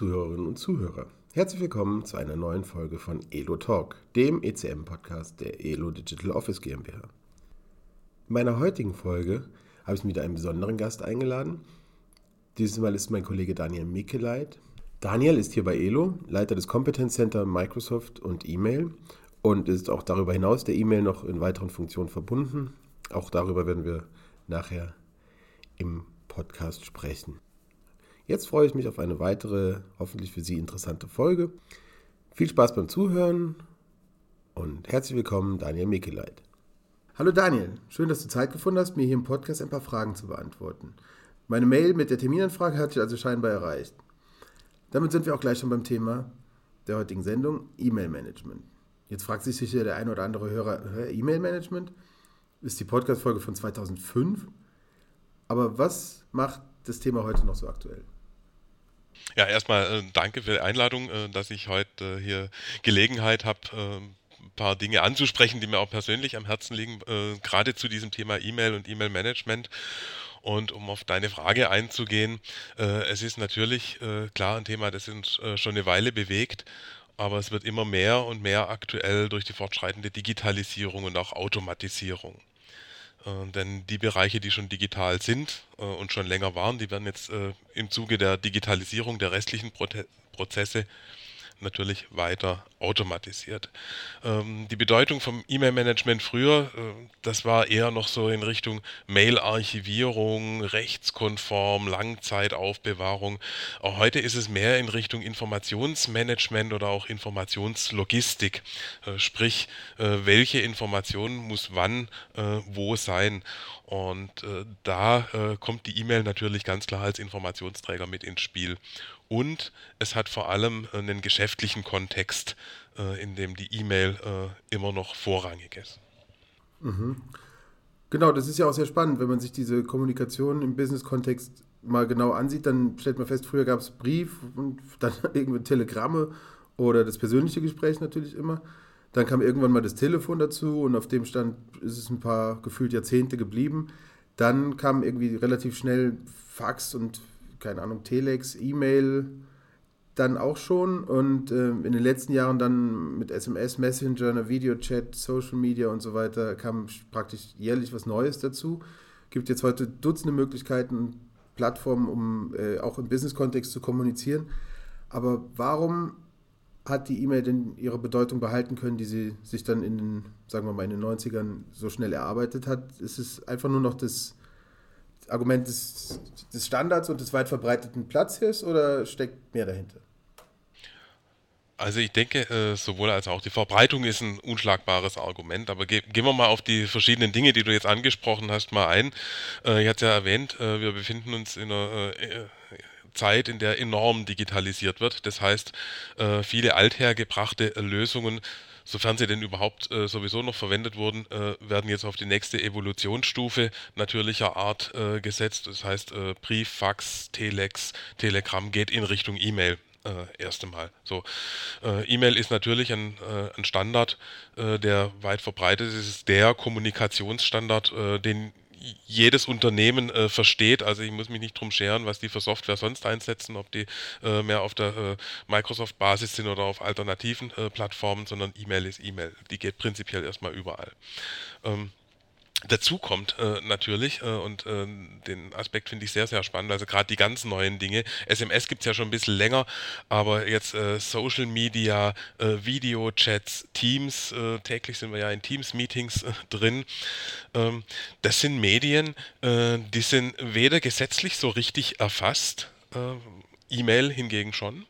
Zuhörerinnen und Zuhörer, herzlich willkommen zu einer neuen Folge von Elo Talk, dem ECM-Podcast der Elo Digital Office GmbH. In meiner heutigen Folge habe ich wieder einen besonderen Gast eingeladen. Dieses Mal ist mein Kollege Daniel Mikeleit. Daniel ist hier bei Elo, Leiter des Competence Center Microsoft und E-Mail und ist auch darüber hinaus der E-Mail noch in weiteren Funktionen verbunden. Auch darüber werden wir nachher im Podcast sprechen. Jetzt freue ich mich auf eine weitere, hoffentlich für Sie interessante Folge. Viel Spaß beim Zuhören und herzlich willkommen, Daniel Mikeleit. Hallo Daniel, schön, dass du Zeit gefunden hast, mir hier im Podcast ein paar Fragen zu beantworten. Meine Mail mit der Terminanfrage hat dich also scheinbar erreicht. Damit sind wir auch gleich schon beim Thema der heutigen Sendung, E-Mail-Management. Jetzt fragt sich sicher der ein oder andere Hörer, E-Mail-Management ist die Podcast-Folge von 2005. Aber was macht das Thema heute noch so aktuell? Ja, erstmal äh, danke für die Einladung, äh, dass ich heute äh, hier Gelegenheit habe, ein paar Dinge anzusprechen, die mir auch persönlich am Herzen liegen, gerade zu diesem Thema E-Mail und E-Mail-Management. Und um auf deine Frage einzugehen, es ist natürlich klar ein Thema, das uns schon eine Weile bewegt, aber es wird immer mehr und mehr aktuell durch die fortschreitende Digitalisierung und auch Automatisierung. Äh, denn die Bereiche, die schon digital sind äh, und schon länger waren, die werden jetzt äh, im Zuge der Digitalisierung der restlichen Prote Prozesse natürlich weiter automatisiert. Ähm, die Bedeutung vom E-Mail-Management früher, äh, das war eher noch so in Richtung Mail-Archivierung, rechtskonform, Langzeitaufbewahrung. Auch heute ist es mehr in Richtung Informationsmanagement oder auch Informationslogistik. Äh, sprich, äh, welche Information muss wann äh, wo sein. Und äh, da äh, kommt die E-Mail natürlich ganz klar als Informationsträger mit ins Spiel. Und es hat vor allem einen geschäftlichen Kontext, äh, in dem die E-Mail äh, immer noch vorrangig ist. Mhm. Genau, das ist ja auch sehr spannend, wenn man sich diese Kommunikation im Business-Kontext mal genau ansieht, dann stellt man fest, früher gab es Brief und dann irgendwie Telegramme oder das persönliche Gespräch natürlich immer. Dann kam irgendwann mal das Telefon dazu und auf dem Stand ist es ein paar gefühlt Jahrzehnte geblieben. Dann kam irgendwie relativ schnell Fax und keine Ahnung, Telex, E-Mail dann auch schon und äh, in den letzten Jahren dann mit SMS, Messenger, Videochat, Social Media und so weiter kam praktisch jährlich was Neues dazu. Gibt jetzt heute Dutzende Möglichkeiten, Plattformen, um äh, auch im Business-Kontext zu kommunizieren. Aber warum hat die E-Mail denn ihre Bedeutung behalten können, die sie sich dann in den, sagen wir mal, in den 90ern so schnell erarbeitet hat? Ist es einfach nur noch das Argument des, des Standards und des weit verbreiteten Platzes oder steckt mehr dahinter? Also ich denke, äh, sowohl als auch die Verbreitung ist ein unschlagbares Argument, aber ge gehen wir mal auf die verschiedenen Dinge, die du jetzt angesprochen hast, mal ein. Äh, ich hatte ja erwähnt, äh, wir befinden uns in einer Zeit, in der enorm digitalisiert wird. Das heißt, viele althergebrachte Lösungen sofern sie denn überhaupt sowieso noch verwendet wurden, werden jetzt auf die nächste Evolutionsstufe natürlicher Art gesetzt. Das heißt, Brief, Fax, Telex, Telegram geht in Richtung E-Mail. Äh, erste Mal. So, äh, E-Mail ist natürlich ein, ein Standard, der weit verbreitet ist. Es ist der Kommunikationsstandard, den jedes Unternehmen äh, versteht. Also ich muss mich nicht drum scheren, was die für Software sonst einsetzen, ob die äh, mehr auf der äh, Microsoft-Basis sind oder auf alternativen äh, Plattformen, sondern E-Mail ist E-Mail. Die geht prinzipiell erstmal überall. Ähm, Dazu kommt äh, natürlich, äh, und äh, den Aspekt finde ich sehr, sehr spannend, also gerade die ganz neuen Dinge. SMS gibt es ja schon ein bisschen länger, aber jetzt äh, Social Media, äh, Videochats, Teams, äh, täglich sind wir ja in Teams-Meetings drin. Ähm, das sind Medien, die sind weder gesetzlich so richtig erfasst, E-Mail hingegen schon.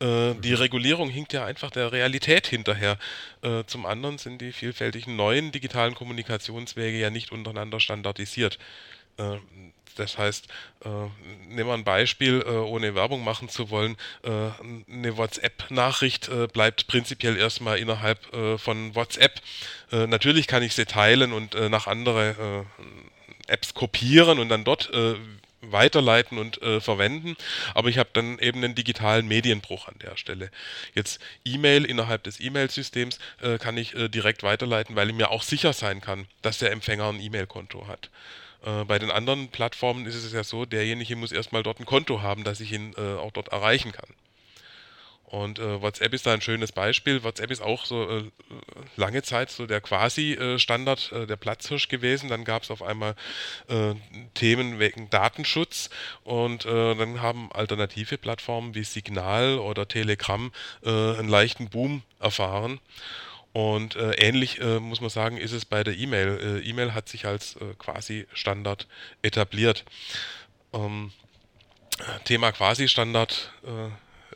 Äh, die mhm. Regulierung hinkt ja einfach der Realität hinterher. Äh, zum anderen sind die vielfältigen neuen digitalen Kommunikationswege ja nicht untereinander standardisiert. Äh, das heißt, äh, nehmen wir ein Beispiel, äh, ohne Werbung machen zu wollen. Äh, eine WhatsApp-Nachricht bleibt prinzipiell erstmal innerhalb von WhatsApp. Natürlich kann ich sie teilen und nach andere Apps kopieren und dann dort weiterleiten und äh, verwenden, aber ich habe dann eben einen digitalen Medienbruch an der Stelle. Jetzt E-Mail innerhalb des E-Mail-Systems äh, kann ich äh, direkt weiterleiten, weil ich mir auch sicher sein kann, dass der Empfänger ein E-Mail-Konto hat. Äh, bei den anderen Plattformen ist es ja so, derjenige muss erstmal dort ein Konto haben, dass ich ihn äh, auch dort erreichen kann. Und äh, WhatsApp ist da ein schönes Beispiel. WhatsApp ist auch so äh, lange Zeit so der Quasi-Standard, äh, der Platzhirsch gewesen. Dann gab es auf einmal äh, Themen wegen Datenschutz und äh, dann haben alternative Plattformen wie Signal oder Telegram äh, einen leichten Boom erfahren. Und ähnlich muss man sagen, ist es bei der E-Mail. E-Mail hat sich als Quasi-Standard etabliert. Ähm, Thema Quasi-Standard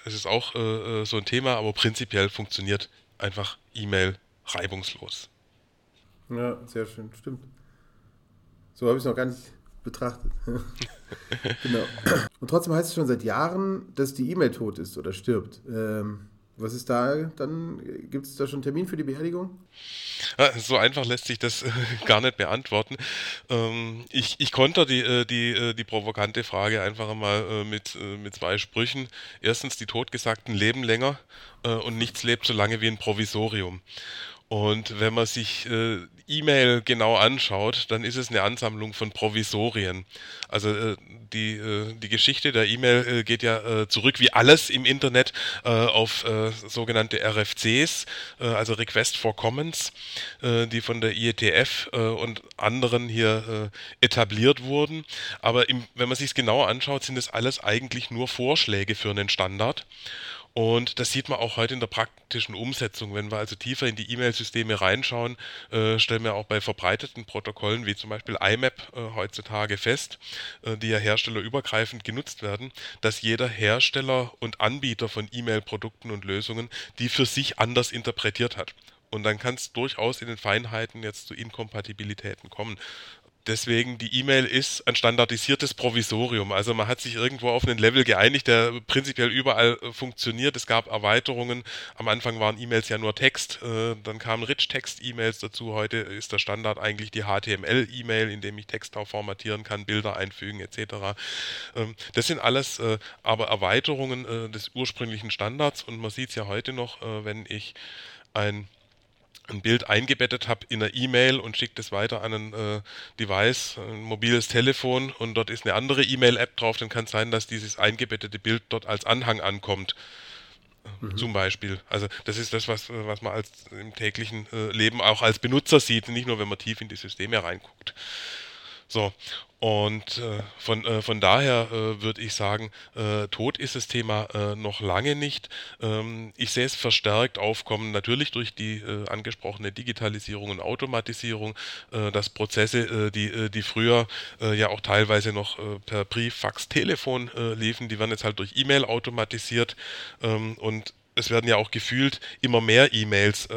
es ist auch äh, äh, so ein Thema, aber prinzipiell funktioniert einfach E-Mail reibungslos. Ja, sehr schön, stimmt. So habe ich es noch gar nicht betrachtet. genau. Und trotzdem heißt es schon seit Jahren, dass die E-Mail tot ist oder stirbt. Ähm, was ist da dann? Gibt es da schon einen Termin für die Beerdigung? So einfach lässt sich das äh, gar nicht beantworten. Ähm, ich, ich konnte die, äh, die, äh, die provokante Frage einfach mal mit, mit zwei Sprüchen. Erstens, die Totgesagten leben länger und nichts lebt so lange wie ein Provisorium. Und wenn man sich äh, E-Mail genau anschaut, dann ist es eine Ansammlung von Provisorien. Also äh, die, äh, die Geschichte der E-Mail äh, geht ja äh, zurück, wie alles im Internet, äh, auf sogenannte RFCs, also Request for Commons, die von der IETF und anderen hier etabliert wurden. Aber im, wenn man sich es genau anschaut, sind es alles eigentlich nur Vorschläge für einen Standard. Und das sieht man auch heute in der praktischen Umsetzung. Wenn wir also tiefer in die E-Mail-Systeme reinschauen, äh, stellen wir auch bei verbreiteten Protokollen wie zum Beispiel IMAP äh, heutzutage fest, äh, die ja herstellerübergreifend genutzt werden, dass jeder Hersteller und Anbieter von E-Mail-Produkten und Lösungen die für sich anders interpretiert hat. Und dann kann es durchaus in den Feinheiten jetzt zu Inkompatibilitäten kommen deswegen, die E-Mail ist ein standardisiertes Provisorium. Also man hat sich irgendwo auf einen Level geeinigt, der prinzipiell überall äh, funktioniert. Es gab Erweiterungen. Am Anfang waren E-Mails ja nur Text, äh, dann kamen Rich-Text-E-Mails dazu. Heute ist der Standard eigentlich die HTML-E-Mail, in dem ich Text auch formatieren kann, Bilder einfügen etc. Ähm, das sind alles äh, aber Erweiterungen des ursprünglichen Standards und man sieht es ja heute noch, wenn ich ein ein Bild eingebettet habe in einer E-Mail und schicke das weiter an ein äh, Device, ein mobiles Telefon und dort ist eine andere E-Mail-App drauf, dann kann es sein, dass dieses eingebettete Bild dort als Anhang ankommt. Mhm. Zum Beispiel. Also das ist das, was, was man als im täglichen äh, Leben auch als Benutzer sieht, nicht nur wenn man tief in die Systeme reinguckt. So, und äh, von, äh, von daher äh, würde ich sagen, äh, tot ist das Thema äh, noch lange nicht. Ähm, ich sehe es verstärkt aufkommen, natürlich durch die äh, angesprochene Digitalisierung und Automatisierung, dass Prozesse, die, die früher ja auch teilweise noch per Brief, Fax, Telefon liefen, die werden jetzt halt durch E-Mail automatisiert ähm, und es werden ja auch gefühlt immer mehr E-Mails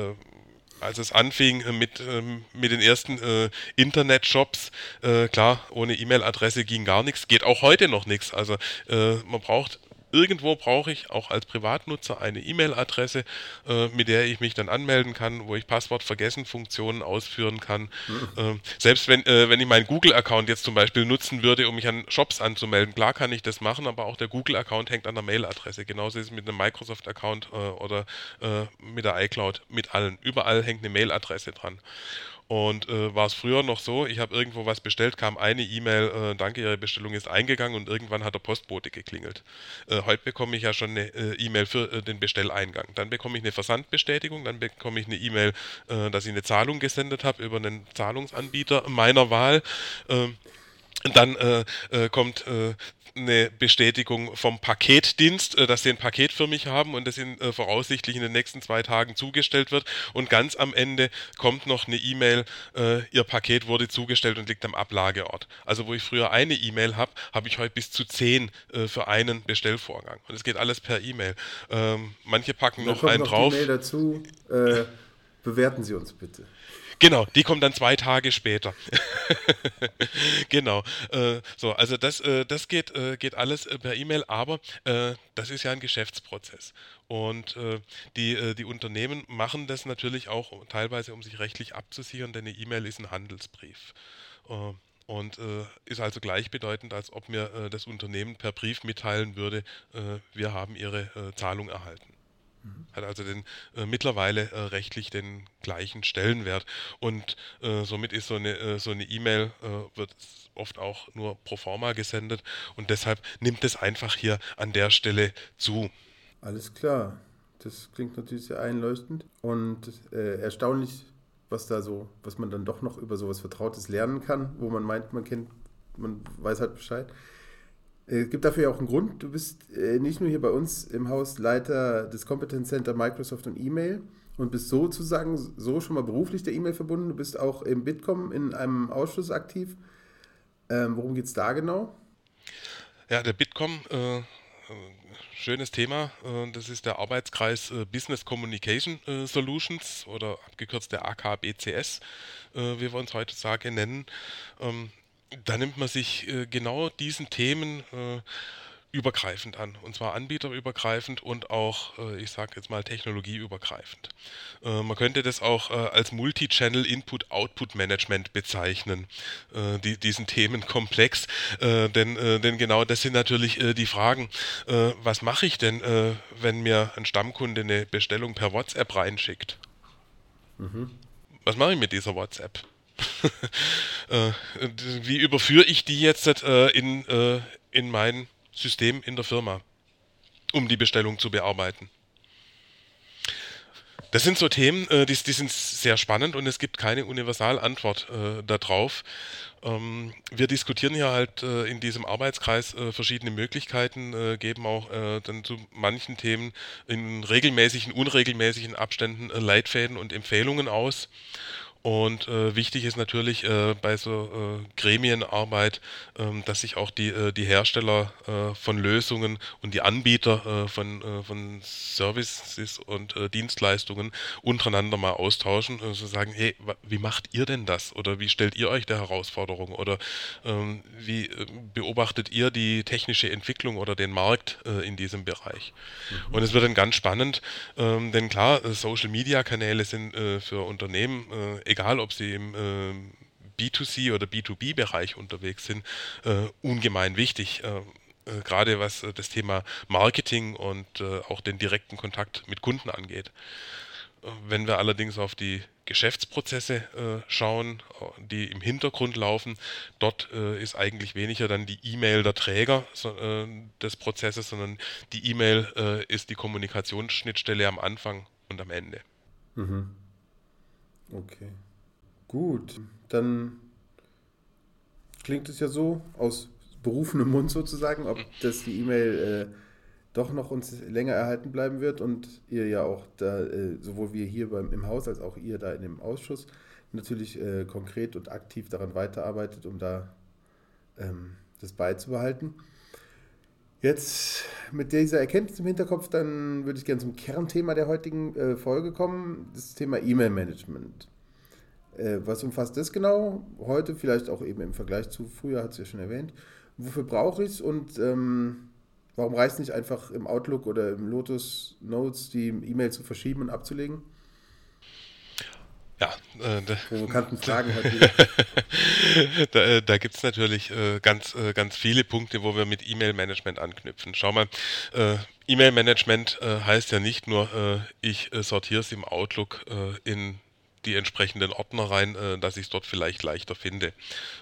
als es anfing äh, mit, ähm, mit den ersten äh, Internet-Shops, äh, klar, ohne E-Mail-Adresse ging gar nichts, geht auch heute noch nichts. Also äh, man braucht irgendwo brauche ich auch als Privatnutzer eine E-Mail-Adresse, äh, mit der ich mich dann anmelden kann, wo ich Passwort-Vergessen-Funktionen ausführen kann. Mhm. Äh, selbst wenn, äh, wenn ich meinen Google-Account jetzt zum Beispiel nutzen würde, um mich an Shops anzumelden, klar kann ich das machen, aber auch der Google-Account hängt an der Mail-Adresse. Genauso ist es mit einem Microsoft-Account äh, oder äh, mit der iCloud, mit allen. Überall hängt eine Mail-Adresse dran. Und äh, war es früher noch so, ich habe irgendwo was bestellt, kam eine E-Mail, äh, danke, Ihre Bestellung ist eingegangen und irgendwann hat der Postbote geklingelt. Äh, heute bekomme ich ja schon eine äh, E-Mail für äh, den Bestelleingang. Dann bekomme ich eine Versandbestätigung, dann bekomme ich eine E-Mail, äh, dass ich eine Zahlung gesendet habe über einen Zahlungsanbieter meiner Wahl. Dann äh, äh, kommt äh, eine Bestätigung vom Paketdienst, äh, dass sie ein Paket für mich haben und das in, äh, voraussichtlich in den nächsten zwei Tagen zugestellt wird. Und ganz am Ende kommt noch eine E-Mail, äh, Ihr Paket wurde zugestellt und liegt am Ablageort. Also wo ich früher eine E-Mail habe, habe ich heute bis zu zehn äh, für einen Bestellvorgang. Und es geht alles per E-Mail. Ähm, manche packen noch einen noch drauf. Die Mail dazu. Äh, bewerten Sie uns bitte. Genau, die kommt dann zwei Tage später. genau. Äh, so, also das, äh, das geht, äh, geht alles äh, per E-Mail, aber äh, das ist ja ein Geschäftsprozess. Und äh, die, die Unternehmen machen das natürlich auch teilweise, um sich rechtlich abzusichern, denn eine E-Mail ist ein Handelsbrief. und ist also gleichbedeutend, als ob mir das Unternehmen per Brief mitteilen würde, wir haben ihre Zahlung erhalten. Hat also den, äh, mittlerweile äh, rechtlich den gleichen Stellenwert. Und äh, somit ist so eine äh, so eine E-Mail, äh, wird oft auch nur pro forma gesendet und deshalb nimmt es einfach hier an der Stelle zu. Alles klar. Das klingt natürlich sehr einleuchtend und äh, erstaunlich, was da so, was man dann doch noch über sowas Vertrautes lernen kann, wo man meint, man kennt, man weiß halt Bescheid. Es gibt dafür ja auch einen Grund. Du bist äh, nicht nur hier bei uns im Haus Leiter des Competence Center Microsoft und E-Mail und bist sozusagen so schon mal beruflich der E-Mail verbunden. Du bist auch im Bitkom in einem Ausschuss aktiv. Ähm, worum geht es da genau? Ja, der Bitkom, äh, schönes Thema. Äh, das ist der Arbeitskreis äh, Business Communication äh, Solutions oder abgekürzt der AKBCS, äh, wie wir uns heutzutage nennen. Ähm, da nimmt man sich äh, genau diesen Themen äh, übergreifend an. Und zwar anbieterübergreifend und auch, äh, ich sage jetzt mal, technologieübergreifend. Äh, man könnte das auch äh, als Multi-Channel Input-Output-Management bezeichnen, äh, die, diesen Themenkomplex. denn, denn genau das sind natürlich die Fragen. was mache ich denn, wenn mir ein Stammkunde eine Bestellung per WhatsApp reinschickt? Mhm. Was mache ich mit dieser WhatsApp? äh, wie überführe ich die jetzt äh, in, äh, in mein System in der Firma, um die Bestellung zu bearbeiten? Das sind so Themen, äh, die, die, sind sehr spannend und es gibt keine Universalantwort äh, darauf. Ähm, wir diskutieren hier halt äh, in diesem Arbeitskreis äh, verschiedene Möglichkeiten, äh, geben auch äh, dann zu manchen Themen in regelmäßigen, unregelmäßigen Abständen Leitfäden und Empfehlungen aus. Und äh, wichtig ist natürlich äh, bei so äh, Gremienarbeit, ähm, dass sich auch die, äh, die Hersteller äh, von Lösungen und die Anbieter äh, von, von Services und Dienstleistungen untereinander mal austauschen. und Also sagen, hey, wie macht ihr denn das? Oder wie stellt ihr euch der Herausforderung? Oder ähm, wie beobachtet ihr die technische Entwicklung oder den Markt in diesem Bereich? Mhm. Und es wird dann ganz spannend, ähm, denn klar, Social-Media-Kanäle sind für Unternehmen äh, egal ob sie im äh, B2C oder B2B-Bereich unterwegs sind, äh, ungemein wichtig. Äh, äh gerade was äh, das Thema Marketing und äh, auch den direkten Kontakt mit Kunden angeht. Wenn wir allerdings auf die Geschäftsprozesse schauen, die im Hintergrund laufen, dort ist eigentlich weniger dann die E-Mail der Träger des Prozesses, sondern die E-Mail ist die Kommunikationsschnittstelle am Anfang und am Ende. Mhm. Okay. Gut, dann klingt es ja so aus berufenem Mund sozusagen, ob das die E-Mail äh, doch noch uns länger erhalten bleiben wird und ihr ja auch da, äh, sowohl wir hier beim, im Haus als auch ihr da in dem Ausschuss natürlich äh, konkret und aktiv daran weiterarbeitet, um da ähm, das beizubehalten. Jetzt mit dieser Erkenntnis im Hinterkopf, dann würde ich gerne zum Kernthema der heutigen äh, Folge kommen, das Thema E-Mail-Management. Äh, was umfasst das genau? Heute, vielleicht auch eben im Vergleich zu früher, hat es ja schon erwähnt. Wofür brauche ich es und ähm, warum reicht es nicht einfach im Outlook oder im Lotus Notes die E-Mail zu verschieben und abzulegen? Ja, äh, da, provokanten Fragen halt da, äh, da gibt es natürlich äh, ganz, äh, ganz viele Punkte, wo wir mit E-Mail-Management anknüpfen. Schau mal, äh, E-Mail-Management äh, heißt ja nicht nur, ich sortiere es im Outlook in die entsprechenden Ordner rein, äh, dass ich es dort vielleicht leichter finde.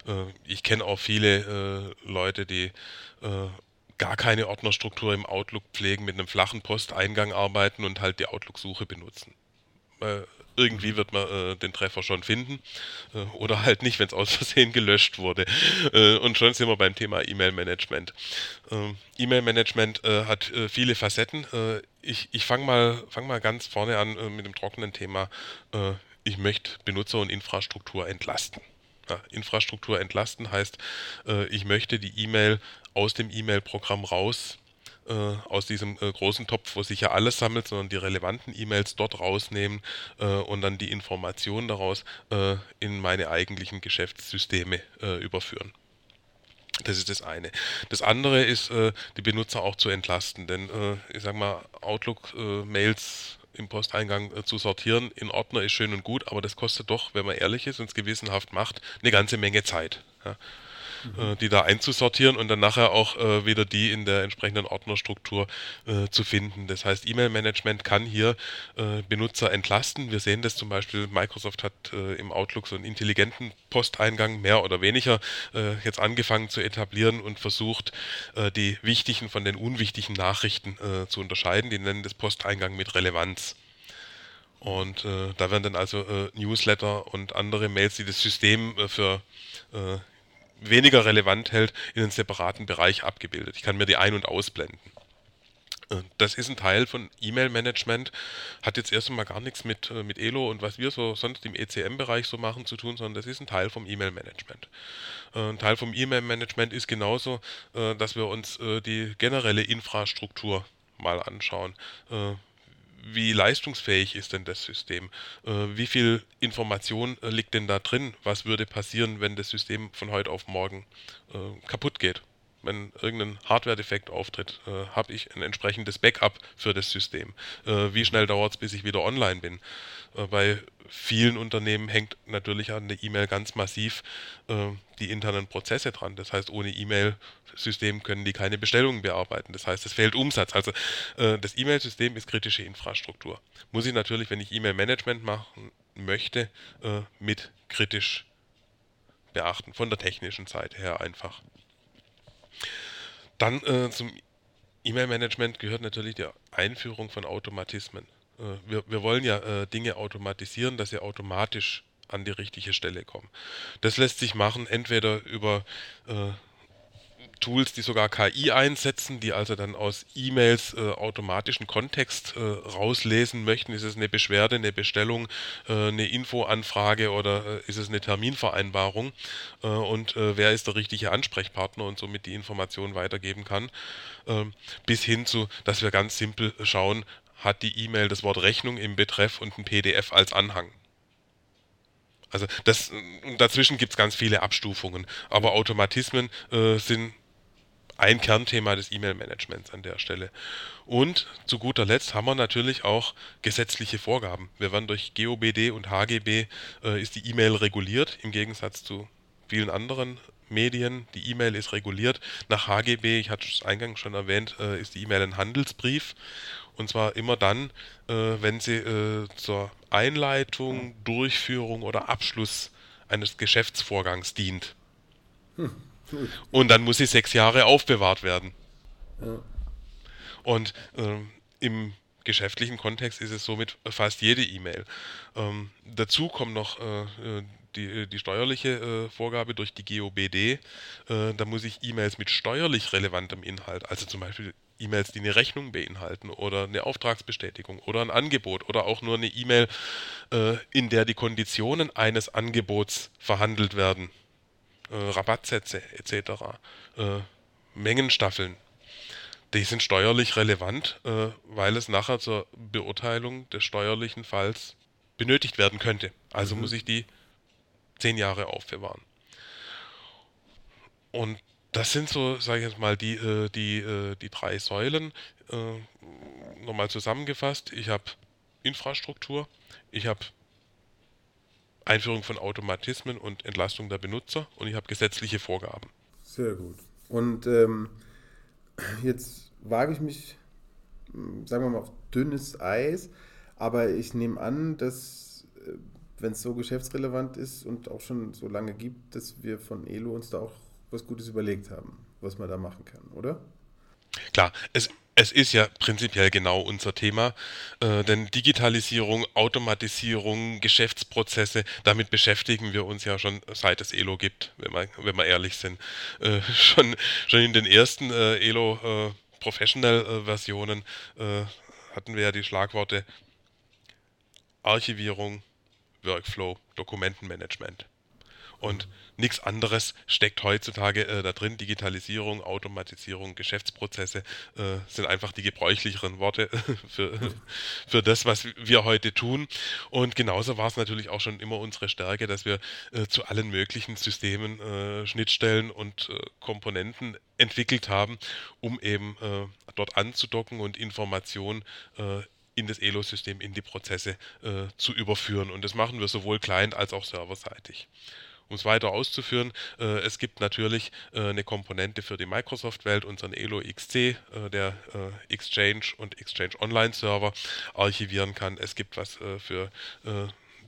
Äh, ich kenne auch viele äh, Leute, die äh, gar keine Ordnerstruktur im Outlook pflegen, mit einem flachen Posteingang arbeiten und halt die Outlook-Suche benutzen. Äh, irgendwie wird man äh, den Treffer schon finden äh, oder halt nicht, wenn es aus Versehen gelöscht wurde. Äh, und schon sind wir beim Thema E-Mail-Management. E-Mail-Management äh, hat äh, viele Facetten. ich ich fange mal, fang mal ganz vorne an mit dem trockenen Thema ich möchte Benutzer und Infrastruktur entlasten. Ja, Infrastruktur entlasten heißt, äh, ich möchte die E-Mail aus dem E-Mail-Programm raus, äh, aus diesem äh, großen Topf, wo sich ja alles sammelt, sondern die relevanten E-Mails dort rausnehmen äh, und dann die Informationen daraus äh, in meine eigentlichen Geschäftssysteme äh, überführen. Das ist das eine. Das andere ist, die Benutzer auch zu entlasten, denn ich sag mal, Outlook-Mails im Posteingang äh, zu sortieren in Ordner ist schön und gut, aber das kostet doch, wenn man ehrlich ist und es gewissenhaft macht, eine ganze Menge Zeit. Ja. Äh, die da einzusortieren und dann nachher auch äh, wieder die in der entsprechenden Ordnerstruktur äh, zu finden. Das heißt, E-Mail-Management kann hier äh, Benutzer entlasten. Wir sehen das zum Beispiel, Microsoft hat äh, im Outlook so einen intelligenten Posteingang mehr oder weniger äh, jetzt angefangen zu etablieren und versucht, die wichtigen von den unwichtigen Nachrichten zu unterscheiden. Die nennen das Posteingang mit Relevanz. Und äh, da werden dann also äh, Newsletter und andere Mails, die das System äh, für weniger relevant hält, in einen separaten Bereich abgebildet. Ich kann mir die ein- und ausblenden. Äh, das ist ein Teil von E-Mail-Management, hat jetzt erst einmal gar nichts mit, äh, mit Elo und was wir so sonst im ECM-Bereich so machen zu tun, sondern das ist ein Teil vom E-Mail-Management. Ein Teil vom E-Mail-Management ist genauso, dass wir uns die generelle Infrastruktur mal anschauen wie leistungsfähig ist denn das System? Äh, wie viel Information äh, liegt denn da drin? Was würde passieren, wenn das System von heute auf morgen äh, kaputt geht? Wenn irgendein Hardware-Defekt auftritt, äh, habe ich ein entsprechendes Backup für das System. Äh, wie schnell dauert es, bis ich wieder online bin? Äh, bei vielen Unternehmen hängt natürlich an der E-Mail ganz massiv die internen Prozesse dran. Das heißt, ohne E-Mail-System können die keine Bestellungen bearbeiten. Das heißt, es fehlt Umsatz. Also äh, das E-Mail-System ist kritische Infrastruktur. Muss ich natürlich, wenn ich E-Mail-Management machen möchte, äh, mit kritisch beachten, von der technischen Seite her einfach. Dann äh, zum E-Mail-Management gehört natürlich die Einführung von Automatismen. Äh, wir, wir, wollen ja äh, Dinge automatisieren, dass sie automatisch an die richtige Stelle kommen. Das lässt sich machen entweder über äh, Tools, die sogar KI einsetzen, die also dann aus E-Mails äh, automatischen Kontext äh, rauslesen möchten. Ist es eine Beschwerde, eine Bestellung, äh, eine Infoanfrage oder äh, ist es eine Terminvereinbarung? Äh, und äh, wer ist der richtige Ansprechpartner und somit die Information weitergeben kann? Ähm, bis hin zu, dass wir ganz simpel schauen, hat die E-Mail das Wort Rechnung im Betreff und ein PDF als Anhang. Also das, dazwischen gibt es ganz viele Abstufungen, aber Automatismen äh, sind ein Kernthema des E-Mail-Managements an der Stelle. Und zu guter Letzt haben wir natürlich auch gesetzliche Vorgaben. Wir werden durch GOBD und HGB äh, ist die E-Mail reguliert, im Gegensatz zu vielen anderen Medien. Die E-Mail ist reguliert. Nach HGB, ich hatte es eingangs schon erwähnt, äh, ist die E-Mail ein Handelsbrief. Und zwar immer dann, äh, wenn sie äh, zur Einleitung, Durchführung oder Abschluss eines Geschäftsvorgangs dient. Hm. Und dann muss sie sechs Jahre aufbewahrt werden. Ja. Und äh, im geschäftlichen Kontext ist es somit fast jede E-Mail. Ähm, dazu kommt noch äh, äh die, die steuerliche äh, Vorgabe durch die GOBD. Äh, da muss ich E-Mails mit steuerlich relevantem Inhalt, also zum Beispiel E-Mails, die eine Rechnung beinhalten oder eine Auftragsbestätigung oder ein Angebot oder auch nur eine E-Mail, äh, in der die Konditionen eines Angebots verhandelt werden, äh, Rabattsätze etc., äh, Mengenstaffeln, die sind steuerlich relevant, äh, weil es nachher zur Beurteilung des steuerlichen Falls benötigt werden könnte. Also mhm. muss ich die zehn Jahre aufbewahren. Und das sind so, sage ich jetzt mal, die, äh, die, äh, die drei Säulen. Äh, nochmal zusammengefasst, ich habe Infrastruktur, ich habe Einführung von Automatismen und Entlastung der Benutzer und ich habe gesetzliche Vorgaben. Sehr gut. Und ähm, jetzt wage ich mich, sagen wir mal, auf dünnes Eis, aber ich nehme an, dass, wenn es so geschäftsrelevant ist und auch schon so lange gibt, dass wir von Elo uns da auch was Gutes überlegt haben, was man da machen kann, oder? Klar, es, es ist ja prinzipiell genau unser Thema, äh, denn Digitalisierung, Automatisierung, Geschäftsprozesse, damit beschäftigen wir uns ja schon seit es Elo gibt, wenn wir, wenn wir ehrlich sind. Äh, schon, schon in den ersten äh, Elo äh, Professional-Versionen äh, hatten wir ja die Schlagworte Archivierung, Workflow, Dokumentenmanagement. Und nichts anderes steckt heutzutage äh, da drin. Digitalisierung, Automatisierung, Geschäftsprozesse äh, sind einfach die gebräuchlicheren Worte für, für das, was wir heute tun. Und genauso war es natürlich auch schon immer unsere Stärke, dass wir äh, zu allen möglichen Systemen äh, Schnittstellen und äh, Komponenten entwickelt haben, um eben äh, dort anzudocken und Informationen in das Elo-System, in die Prozesse zu überführen. Und das machen wir sowohl client als auch serverseitig. Um es weiter auszuführen, äh, es gibt natürlich äh, eine Komponente für die Microsoft-Welt, unseren Elo XC, äh, der äh, Exchange und Exchange Online-Server archivieren kann. Es gibt was äh, für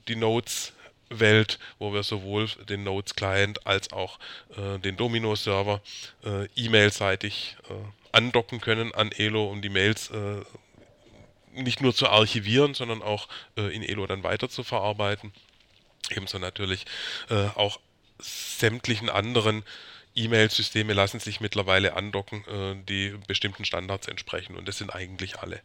die Nodes Welt, wo wir sowohl den Nodes Client als auch äh, den Domino Server äh, E-Mail-seitig äh, andocken können an Elo, um die Mails nicht nur zu archivieren, sondern auch in Elo dann weiter zu verarbeiten. Ebenso natürlich auch sämtlichen anderen E-Mail-Systeme lassen sich mittlerweile andocken, die bestimmten Standards entsprechen und das sind eigentlich alle.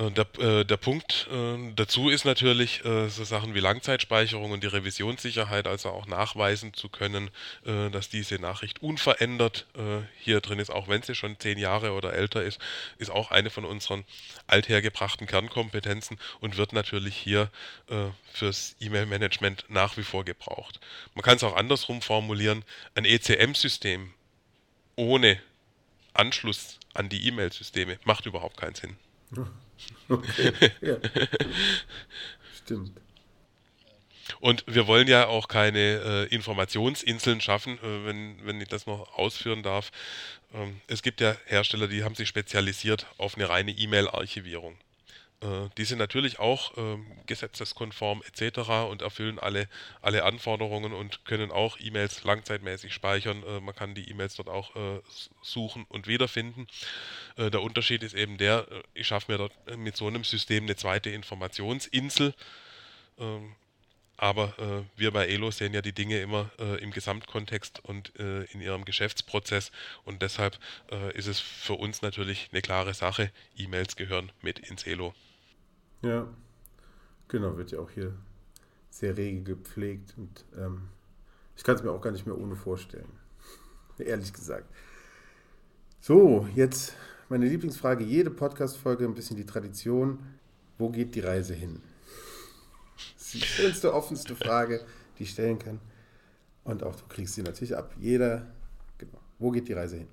Äh, der, äh, der Punkt äh, dazu ist natürlich, äh, so Sachen wie Langzeitspeicherung und die Revisionssicherheit, also auch nachweisen zu können, äh, dass diese Nachricht unverändert äh, hier drin ist, auch wenn sie schon zehn Jahre oder älter ist, ist auch eine von unseren althergebrachten Kernkompetenzen und wird natürlich hier fürs E-Mail-Management nach wie vor gebraucht. Man kann es auch andersrum formulieren, ein ECM-System ohne Anschluss an die E-Mail-Systeme macht überhaupt keinen Sinn. Okay, ja. Stimmt. Und wir wollen ja auch keine äh, Informationsinseln schaffen, äh, wenn, wenn ich das noch ausführen darf. Ähm, es gibt ja Hersteller, die haben sich spezialisiert auf eine reine E-Mail-Archivierung. Äh, die sind natürlich auch äh, gesetzeskonform etc. und erfüllen alle, alle Anforderungen und können auch E-Mails langzeitmäßig speichern. Äh, man kann die E-Mails dort auch äh, suchen und wiederfinden. Äh, der Unterschied ist eben der, äh, ich schaffe mir dort mit so einem System eine zweite Informationsinsel. Ähm, aber wir bei Elo sehen ja die Dinge immer im Gesamtkontext und in ihrem Geschäftsprozess und deshalb ist es für uns natürlich eine klare Sache, E-Mails gehören mit ins Elo. Ja, genau, wird ja auch hier sehr rege gepflegt und ähm, ich kann es mir auch gar nicht mehr ohne vorstellen. Ehrlich gesagt. So, jetzt meine Lieblingsfrage, jede Podcast-Folge ein bisschen die Tradition. Wo geht die Reise hin? Das ist die schönste, offenste Frage, die ich stellen kann. Und auch du kriegst sie natürlich ab. Jeder, genau. Wo geht die Reise hin?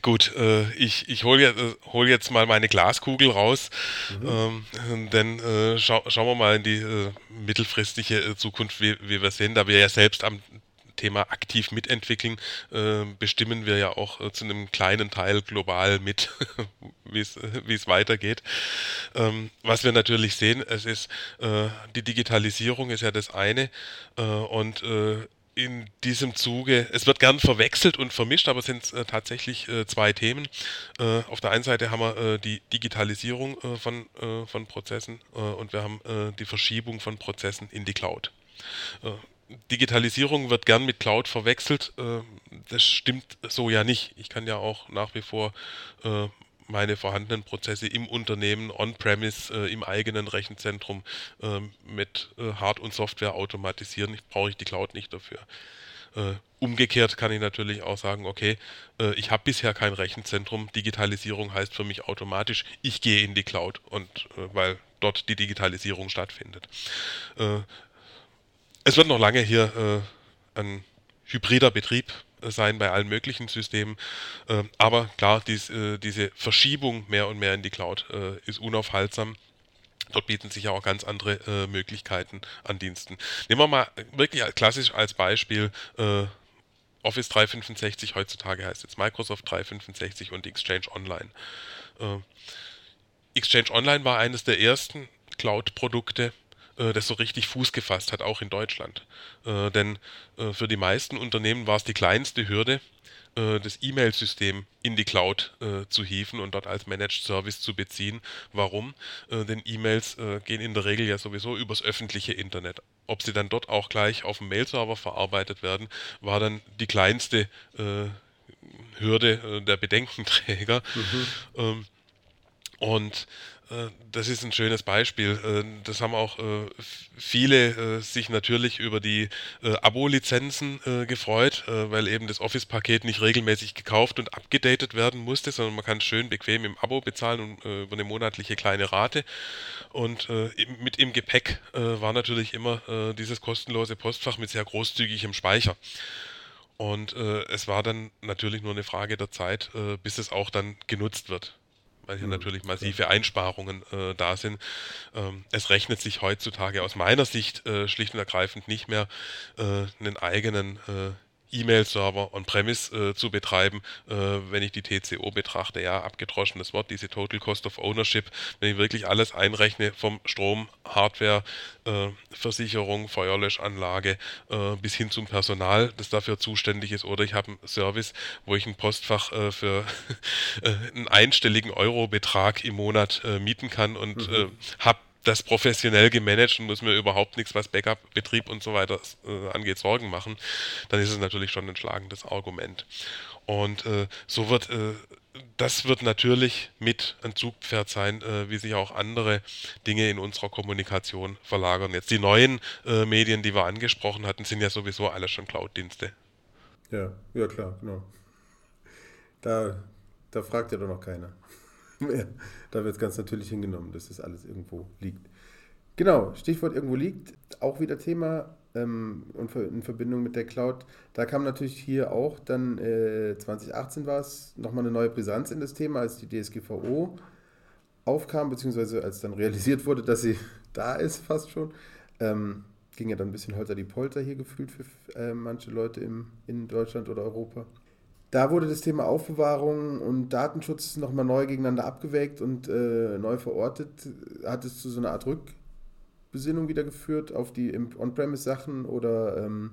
Gut, äh, ich, ich hole jetzt, äh, hol jetzt mal meine Glaskugel raus, mhm. ähm, denn äh, schau, schauen wir mal in die äh, mittelfristige äh, Zukunft, wie, wie wir sehen, da wir ja selbst am Thema aktiv mitentwickeln, äh, bestimmen wir ja auch zu einem kleinen Teil global mit, wie es weitergeht. Ähm, was wir natürlich sehen, es ist die Digitalisierung ist ja das eine und in diesem Zuge, es wird gern verwechselt und vermischt, aber es sind äh, tatsächlich äh, zwei Themen. Äh, auf der einen Seite haben wir äh, die Digitalisierung äh, von, äh, von Prozessen und wir haben die Verschiebung von Prozessen in die Cloud. Digitalisierung wird gern mit Cloud verwechselt. das stimmt so ja nicht. Ich kann ja auch nach wie vor meine vorhandenen Prozesse im Unternehmen on-premise äh, im eigenen Rechenzentrum äh, mit äh, Hard- und Software automatisieren. Ich brauche ich die Cloud nicht dafür. Äh, umgekehrt kann ich natürlich auch sagen, okay, äh, ich habe bisher kein Rechenzentrum. Digitalisierung heißt für mich automatisch, ich gehe in die Cloud und äh, weil dort die Digitalisierung stattfindet. es wird noch lange hier ein hybrider Betrieb sein bei allen möglichen Systemen. Ähm, aber klar, dies, äh, diese Verschiebung mehr und mehr in die Cloud äh, ist unaufhaltsam. Dort bieten sich ja auch ganz andere äh, Möglichkeiten an Diensten. Nehmen wir mal wirklich klassisch als Beispiel Office 365, heutzutage heißt jetzt Microsoft 365 und Exchange Online. Exchange Online war eines der ersten Cloud-Produkte, äh, das so richtig Fuß gefasst hat, auch in Deutschland. Äh, denn äh, für die meisten Unternehmen war es die kleinste Hürde, äh, das E-Mail-System in die Cloud äh, zu hieven und dort als Managed Service zu beziehen. Warum? Äh, denn E-Mails gehen in der Regel ja sowieso übers öffentliche Internet. Ob sie dann dort auch gleich auf dem Mail-Server verarbeitet werden, war dann die kleinste Hürde der Bedenkenträger. Mhm. Ähm, und das ist ein schönes Beispiel. Äh, das haben auch äh, viele sich natürlich über die Abo-Lizenzen gefreut, weil eben das Office-Paket nicht regelmäßig gekauft und abgedatet werden musste, sondern man kann schön bequem im Abo bezahlen und über eine monatliche kleine Rate. Und mit im Gepäck war natürlich immer dieses kostenlose Postfach mit sehr großzügigem Speicher. Und es war dann natürlich nur eine Frage der Zeit, bis es auch dann genutzt wird. Weil hier mhm, natürlich massive Einsparungen äh, da sind. Ähm, es rechnet sich heutzutage aus meiner Sicht äh, schlicht und ergreifend nicht mehr, äh, einen eigenen äh, E-Mail-Server on-premise äh, zu betreiben, äh, wenn ich die TCO betrachte, ja, abgedroschenes Wort, diese Total Cost of Ownership, wenn ich wirklich alles einrechne, vom Strom, Hardware, äh, Versicherung, Feuerlöschanlage äh, bis hin zum Personal, das dafür zuständig ist, oder ich habe einen Service, wo ich ein Postfach äh, für äh, einen einstelligen Eurobetrag im Monat mieten kann und mhm. habe das professionell gemanagt und muss mir überhaupt nichts, was Backup, Betrieb und so weiter äh, angeht, Sorgen machen, dann ist es natürlich schon ein schlagendes Argument. Und äh, so wird äh, das wird natürlich mit ein Zugpferd sein, äh, wie sich auch andere Dinge in unserer Kommunikation verlagern. Jetzt die neuen äh, Medien, die wir angesprochen hatten, sind ja sowieso alle schon Cloud-Dienste. Ja, ja klar, genau. Da, da fragt ja doch noch keiner. Da wird es ganz natürlich hingenommen, dass das alles irgendwo liegt. Genau, Stichwort irgendwo liegt, auch wieder Thema ähm, und in Verbindung mit der Cloud. Da kam natürlich hier auch dann, äh, 2018 war es, nochmal eine neue Brisanz in das Thema, als die DSGVO aufkam, beziehungsweise als dann realisiert wurde, dass sie da ist fast schon. Ähm, ging ja dann ein bisschen holter die Polter hier gefühlt für äh, manche Leute im, in Deutschland oder Europa. Da wurde das Thema Aufbewahrung und Datenschutz nochmal neu gegeneinander abgewägt und äh, neu verortet. Hat es zu so einer Art Rückbesinnung wieder geführt auf die On-Premise-Sachen oder ähm,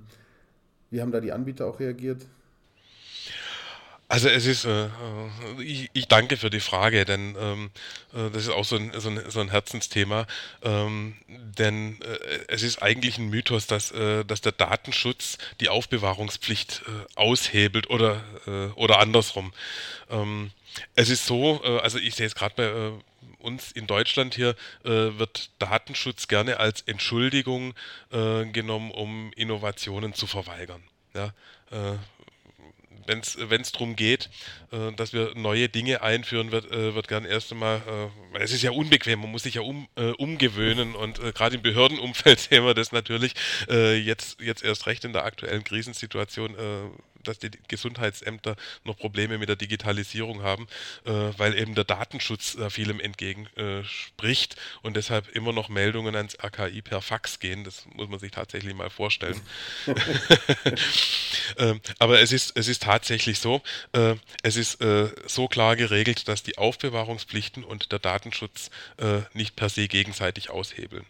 wie haben da die Anbieter auch reagiert? Also es ist, äh, äh, ich, ich, danke für die Frage, denn ähm, äh, das ist auch so ein, so ein, so ein Herzensthema. Ähm, denn äh, es ist eigentlich ein Mythos, dass, äh, dass der Datenschutz die Aufbewahrungspflicht äh, aushebelt oder, oder andersrum. Ähm, es ist so, also ich sehe es gerade bei uns in Deutschland hier, wird Datenschutz gerne als Entschuldigung genommen, um Innovationen zu verweigern. Ja, wenn es darum geht, äh, dass wir neue Dinge einführen, wird, äh, wird gern erst einmal, äh, es ist ja unbequem, man muss sich ja um, äh, umgewöhnen und äh, gerade im Behördenumfeld sehen wir das natürlich jetzt, jetzt erst recht in der aktuellen Krisensituation dass die Gesundheitsämter noch Probleme mit der Digitalisierung haben, äh, weil eben der Datenschutz äh, vielem entgegenspricht äh, und deshalb immer noch Meldungen ans RKI per Fax gehen. Das muss man sich tatsächlich mal vorstellen. ähm, aber es ist, es ist tatsächlich so, äh, es ist äh, so klar geregelt, dass die Aufbewahrungspflichten und der Datenschutz äh, nicht per se gegenseitig aushebeln.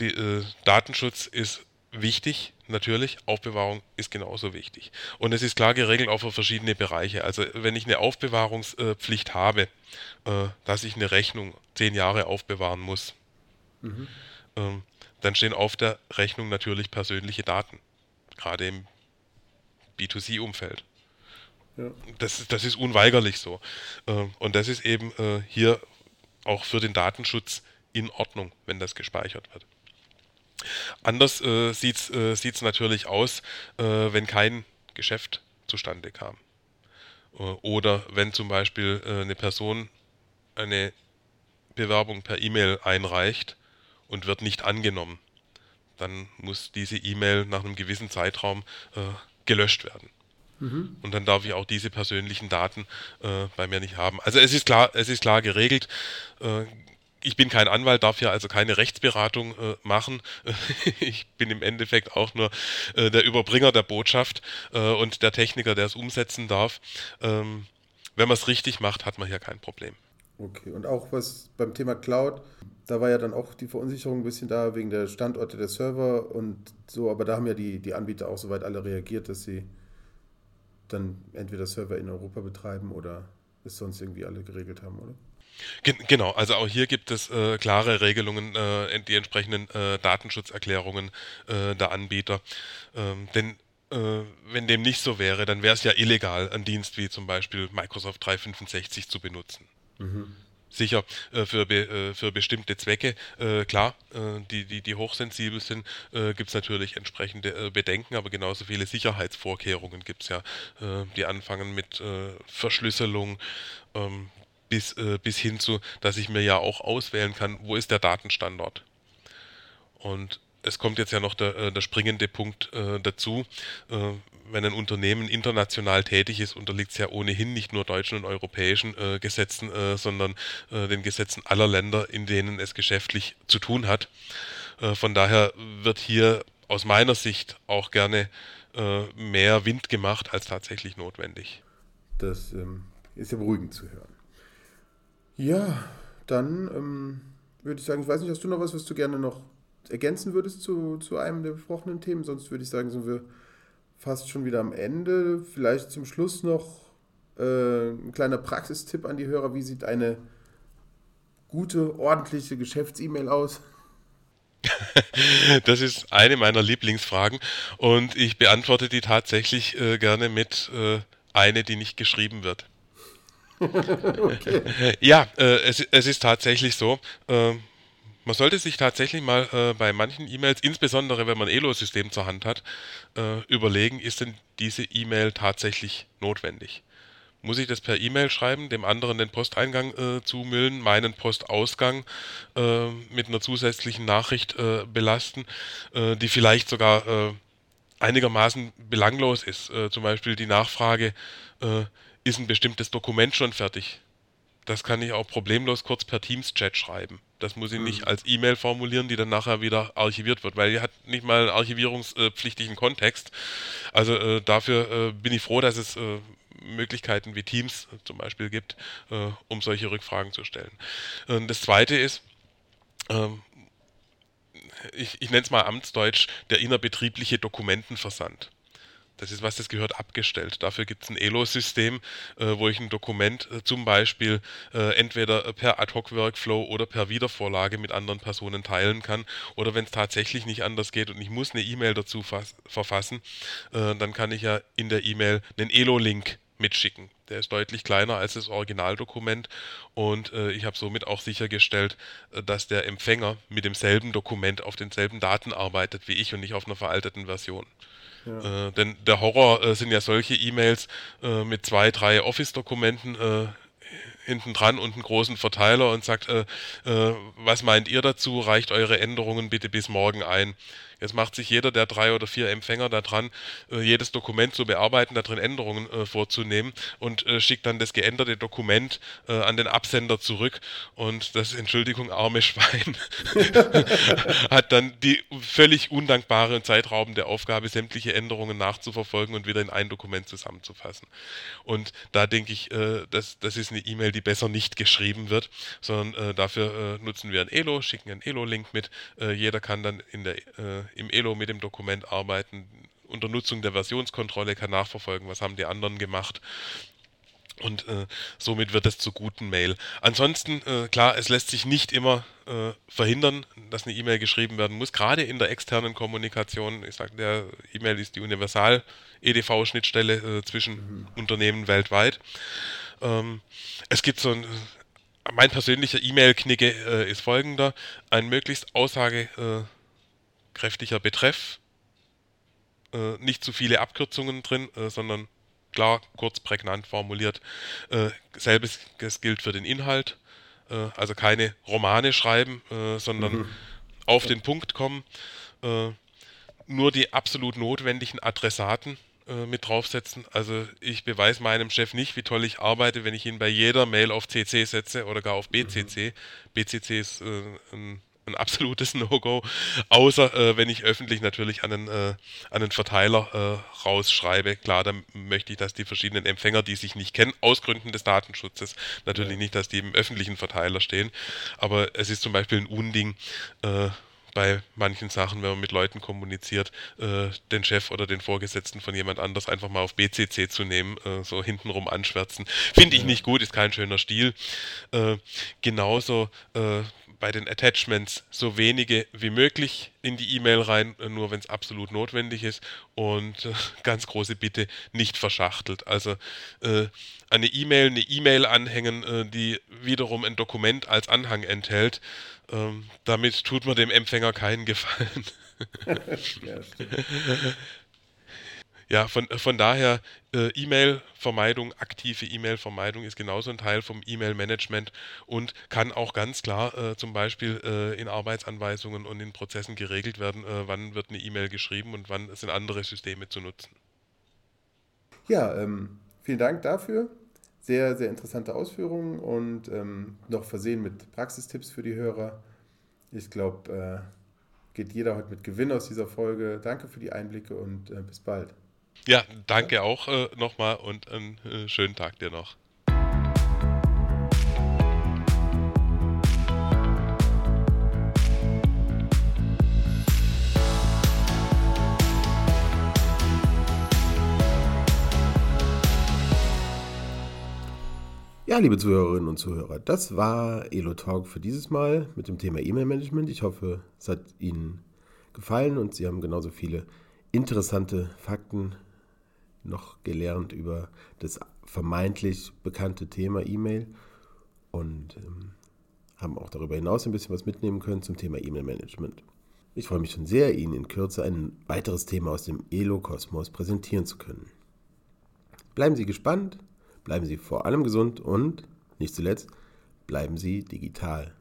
Die, Datenschutz ist wichtig, natürlich, Aufbewahrung ist genauso wichtig. Und es ist klar geregelt auch für verschiedene Bereiche. Also wenn ich eine Aufbewahrungspflicht habe, äh, dass ich eine Rechnung zehn Jahre aufbewahren muss, mhm. ähm, dann stehen auf der Rechnung natürlich persönliche Daten, gerade im B2C-Umfeld. Ja. Das, das ist unweigerlich so. Ähm, und das ist eben äh, hier auch für den Datenschutz in Ordnung, wenn das gespeichert wird. Anders äh, sieht es äh, natürlich aus, äh, wenn kein Geschäft zustande kam. Äh, oder wenn zum Beispiel äh, eine Person eine Bewerbung per E-Mail einreicht und wird nicht angenommen. Dann muss diese E-Mail nach einem gewissen Zeitraum äh, gelöscht werden. Mhm. Und dann darf ich auch diese persönlichen Daten bei mir nicht haben. Also es ist klar, es ist klar geregelt. Ich bin kein Anwalt, darf hier also keine Rechtsberatung äh, machen. ich bin im Endeffekt auch nur äh, der Überbringer der Botschaft äh, und der Techniker, der es umsetzen darf. Ähm, wenn man es richtig macht, hat man hier kein Problem. Okay, und auch was beim Thema Cloud, da war ja dann auch die Verunsicherung ein bisschen da wegen der Standorte der Server und so, aber da haben ja die, die Anbieter auch soweit alle reagiert, dass sie dann entweder Server in Europa betreiben oder es sonst irgendwie alle geregelt haben, oder? Genau, also auch hier gibt es äh, klare Regelungen, äh, die entsprechenden äh, Datenschutzerklärungen äh, der Anbieter. Ähm, denn äh, wenn dem nicht so wäre, dann wäre es ja illegal, einen Dienst wie zum Beispiel Microsoft 365 zu benutzen. Mhm. Sicher, äh, für, be, für bestimmte Zwecke, klar, die, die, die hochsensibel sind, gibt es natürlich entsprechende Bedenken, aber genauso viele Sicherheitsvorkehrungen gibt es ja, die anfangen mit Verschlüsselung, ähm, bis, äh, bis hin zu, dass ich mir ja auch auswählen kann, wo ist der Datenstandort. Und es kommt jetzt ja noch der, äh, der springende Punkt äh, dazu. Äh, wenn ein Unternehmen international tätig ist, unterliegt es ja ohnehin nicht nur deutschen und europäischen äh, Gesetzen, äh, sondern äh, den Gesetzen aller Länder, in denen es geschäftlich zu tun hat. von daher wird hier aus meiner Sicht auch gerne mehr Wind gemacht als tatsächlich notwendig. Das ähm, ist ja beruhigend zu hören. Ja, dann ähm, würde ich sagen, ich weiß nicht, hast du noch was, was du gerne noch ergänzen würdest zu, zu einem der besprochenen Themen? Sonst würde ich sagen, sind wir fast schon wieder am Ende. Vielleicht zum Schluss noch äh, ein kleiner Praxistipp an die Hörer. Wie sieht eine gute, ordentliche Geschäfts-E-Mail aus? Das ist eine meiner Lieblingsfragen und ich beantworte die tatsächlich äh, gerne mit äh, eine, die nicht geschrieben wird. Okay. Ja, äh, es, es, ist tatsächlich so. Ähm, man sollte sich tatsächlich mal äh, bei manchen E-Mails, insbesondere wenn man Elo-System zur Hand hat, äh, überlegen, ist denn diese E-Mail tatsächlich notwendig? Muss ich das per E-Mail schreiben, dem anderen den Posteingang äh, zumüllen, meinen Postausgang äh, mit einer zusätzlichen Nachricht äh, belasten, äh, die vielleicht sogar einigermaßen belanglos ist? zum Beispiel die Nachfrage, ist ein bestimmtes Dokument schon fertig? Das kann ich auch problemlos kurz per Teams-Chat schreiben. Das muss ich nicht mhm. als E-Mail formulieren, die dann nachher wieder archiviert wird, weil die hat nicht mal einen archivierungspflichtigen Kontext. Also äh, dafür äh, bin ich froh, dass es äh, Möglichkeiten wie Teams zum Beispiel gibt, äh, um solche Rückfragen zu stellen. das zweite ist, ähm, ich, ich nenne es mal Amtsdeutsch, der innerbetriebliche Dokumentenversand. Das ist was, das gehört abgestellt. Dafür gibt es ein Elo-System, äh, wo ich ein Dokument äh, zum Beispiel äh, entweder per Ad-Hoc-Workflow oder per Wiedervorlage mit anderen Personen teilen kann. Oder wenn es tatsächlich nicht anders geht und ich muss eine E-Mail dazu verfassen, äh, dann kann ich ja in der E-Mail einen Elo-Link mitschicken. Der ist deutlich kleiner als das Originaldokument und äh, ich habe somit auch sichergestellt, äh, dass der Empfänger mit demselben Dokument auf denselben Daten arbeitet wie ich und nicht auf einer veralteten Version. Ja. Äh, denn der Horror äh, sind ja solche E-Mails äh, mit zwei, drei Office-Dokumenten äh, hinten dran und einen großen Verteiler und sagt, äh, äh, was meint ihr dazu? Reicht eure Änderungen bitte bis morgen ein. Jetzt macht sich jeder der drei oder vier Empfänger daran, äh, jedes Dokument zu bearbeiten, darin Änderungen äh, vorzunehmen und äh, schickt dann das geänderte Dokument äh, an den Absender zurück und das, Entschuldigung, arme Schwein, hat dann die völlig undankbare und zeitraubende Aufgabe, sämtliche Änderungen nachzuverfolgen und wieder in ein Dokument zusammenzufassen. Und da denke ich, äh, das, das ist eine E-Mail, die besser nicht geschrieben wird, sondern äh, dafür nutzen wir ein Elo, schicken einen Elo-Link mit. jeder kann dann in der im Elo mit dem Dokument arbeiten, unter Nutzung der Versionskontrolle kann nachverfolgen, was haben die anderen gemacht. Und äh, somit wird es zu guten Mail. Ansonsten, äh, klar, es lässt sich nicht immer äh, verhindern, dass eine E-Mail geschrieben werden muss, gerade in der externen Kommunikation. Ich sage, der E-Mail ist die Universal-EDV-Schnittstelle äh, zwischen mhm. Unternehmen weltweit. Ähm, es gibt so ein, mein persönlicher E-Mail-Knicke äh, ist folgender: ein möglichst Aussage äh, kräftiger Betreff, äh, nicht zu viele Abkürzungen drin, äh, sondern klar, kurz, prägnant formuliert. Äh, selbes gilt für den Inhalt, äh, also keine Romane schreiben, äh, sondern mhm. auf den Punkt kommen. Äh, nur die absolut notwendigen Adressaten mit draufsetzen. Also ich beweise meinem Chef nicht, wie toll ich arbeite, wenn ich ihn bei jeder Mail auf CC setze oder gar auf BCC. Mhm. BCC ist ein ein absolutes No-Go, außer äh, wenn ich öffentlich natürlich an einen, äh, an einen Verteiler äh, rausschreibe. Klar, dann möchte ich, dass die verschiedenen Empfänger, die sich nicht kennen, aus Gründen des Datenschutzes, natürlich ja. nicht, dass die im öffentlichen Verteiler stehen. Aber es ist zum Beispiel ein Unding, äh, bei manchen Sachen, wenn man mit Leuten kommuniziert, äh, den Chef oder den Vorgesetzten von jemand anders einfach mal auf BCC zu nehmen, äh, so hintenrum anschwärzen. Finde ich nicht gut, ist kein schöner Stil. Genauso bei den Attachments so wenige wie möglich in die E-Mail rein, äh, nur wenn es absolut notwendig ist. Und äh, ganz große Bitte, nicht verschachtelt. Also äh, eine E-Mail, eine E-Mail anhängen, äh, die wiederum ein Dokument als Anhang enthält. Ähm, damit tut man dem Empfänger keinen Gefallen. ja, Ja, von, von daher äh, E-Mail-Vermeidung, aktive E-Mail-Vermeidung ist genauso ein Teil vom E-Mail-Management und kann auch ganz klar äh, zum Beispiel äh, in Arbeitsanweisungen und in Prozessen geregelt werden, äh, wann wird eine E-Mail geschrieben und wann sind andere Systeme zu nutzen. Ja, ähm, vielen Dank dafür. Sehr, sehr interessante Ausführungen und ähm, noch versehen mit Praxistipps für die Hörer. Ich glaube, äh, geht jeder heute mit Gewinn aus dieser Folge. Danke für die Einblicke und äh, bis bald. Ja, danke auch äh, nochmal und einen äh, schönen Tag dir noch. Ja, liebe Zuhörerinnen und Zuhörer, das war Elo Talk für dieses Mal mit dem Thema E-Mail-Management. Ich hoffe, es hat Ihnen gefallen und Sie haben genauso viele interessante Fakten noch gelernt über das vermeintlich bekannte Thema E-Mail und ähm, haben auch darüber hinaus ein bisschen was mitnehmen können zum Thema E-Mail-Management. Ich freue mich schon sehr, Ihnen in Kürze ein weiteres Thema aus dem Elo-Kosmos präsentieren zu können. Bleiben Sie gespannt Bleiben Sie vor allem gesund und, nicht zuletzt, bleiben Sie digital.